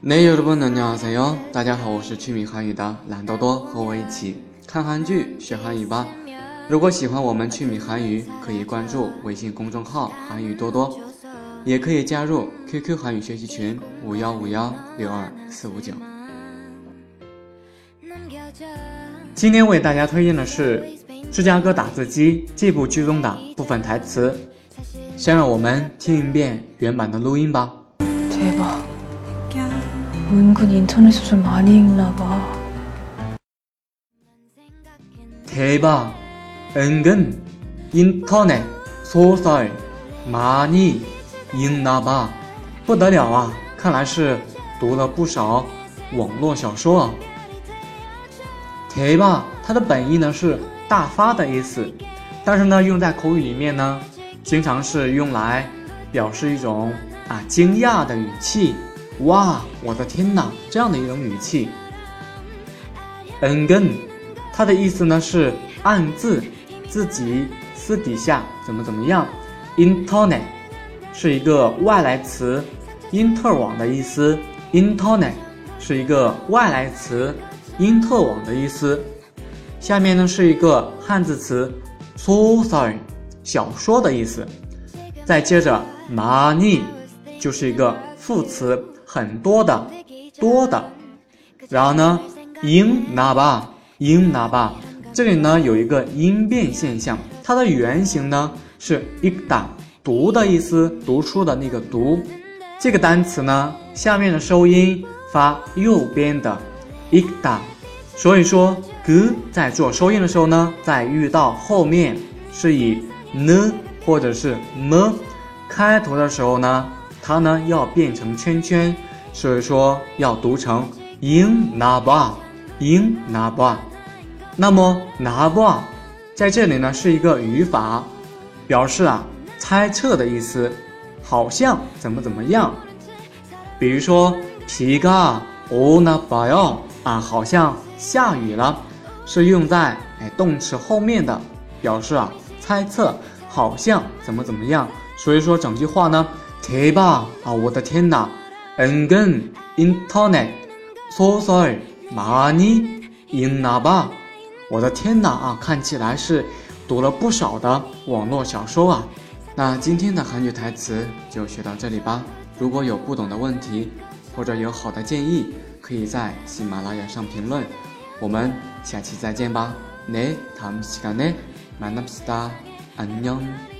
内有的不能聊噻哟！大家好，我是趣米韩语的懒多多，和我一起看韩剧学韩语吧。如果喜欢我们趣米韩语，可以关注微信公众号“韩语多多”，也可以加入 QQ 韩语学习群五幺五幺六二四五九。今天为大家推荐的是芝加哥打字机这部剧中的部分台词。先让我们听一遍原版的录音吧。대박은근인터넷을좀많이읽나봐대박은근인터넷소설많이읽나 봐。 不得了啊！看来是读了不少网络小说啊。대박它的本意呢是大发的意思，但是呢用在口语里面呢。经常是用来表示一种 啊惊讶的语气，哇，我的天哪，这样的一种语气。Ngen，它的意思呢是暗自自己私底下怎么怎么样。Internet 是一个外来词，因特网的意思。Internet 是一个外来词，因特网的意思。下面呢是一个汉字词，so sorry。小说的意思，再接着，money 就是一个副词，很多的，多的。然后呢，in na ba，in na ba，这里呢有一个音变现象，它的原型呢是 ikda，读的意思，读出的那个读。这个单词呢，下面的收音发右边的 ikda，所以说 g 在做收音的时候呢，在遇到后面是以。呢，或者是么，开头的时候呢，它呢要变成圈圈，所以说要读成 in na ba，in na ba。那么 na ba 在这里呢是一个语法，表示啊猜测的意思，好像怎么怎么样。比如说皮가오나봐 요， 啊，好像下雨了，是用在哎动词后面的，表示啊。猜测好像怎么怎么样，所以说整句话呢， 대박啊，我的天哪，은근인터넷소설많이읽나 봐， 我的天哪啊，看起来是读了不少的网络小说啊。那今天的韩语台词就学到这里吧。如果有不懂的问题或者有好的建议，可以在喜马拉雅上评论。我们下期再见吧。 네, 다음 시간에 만납시다. 안녕.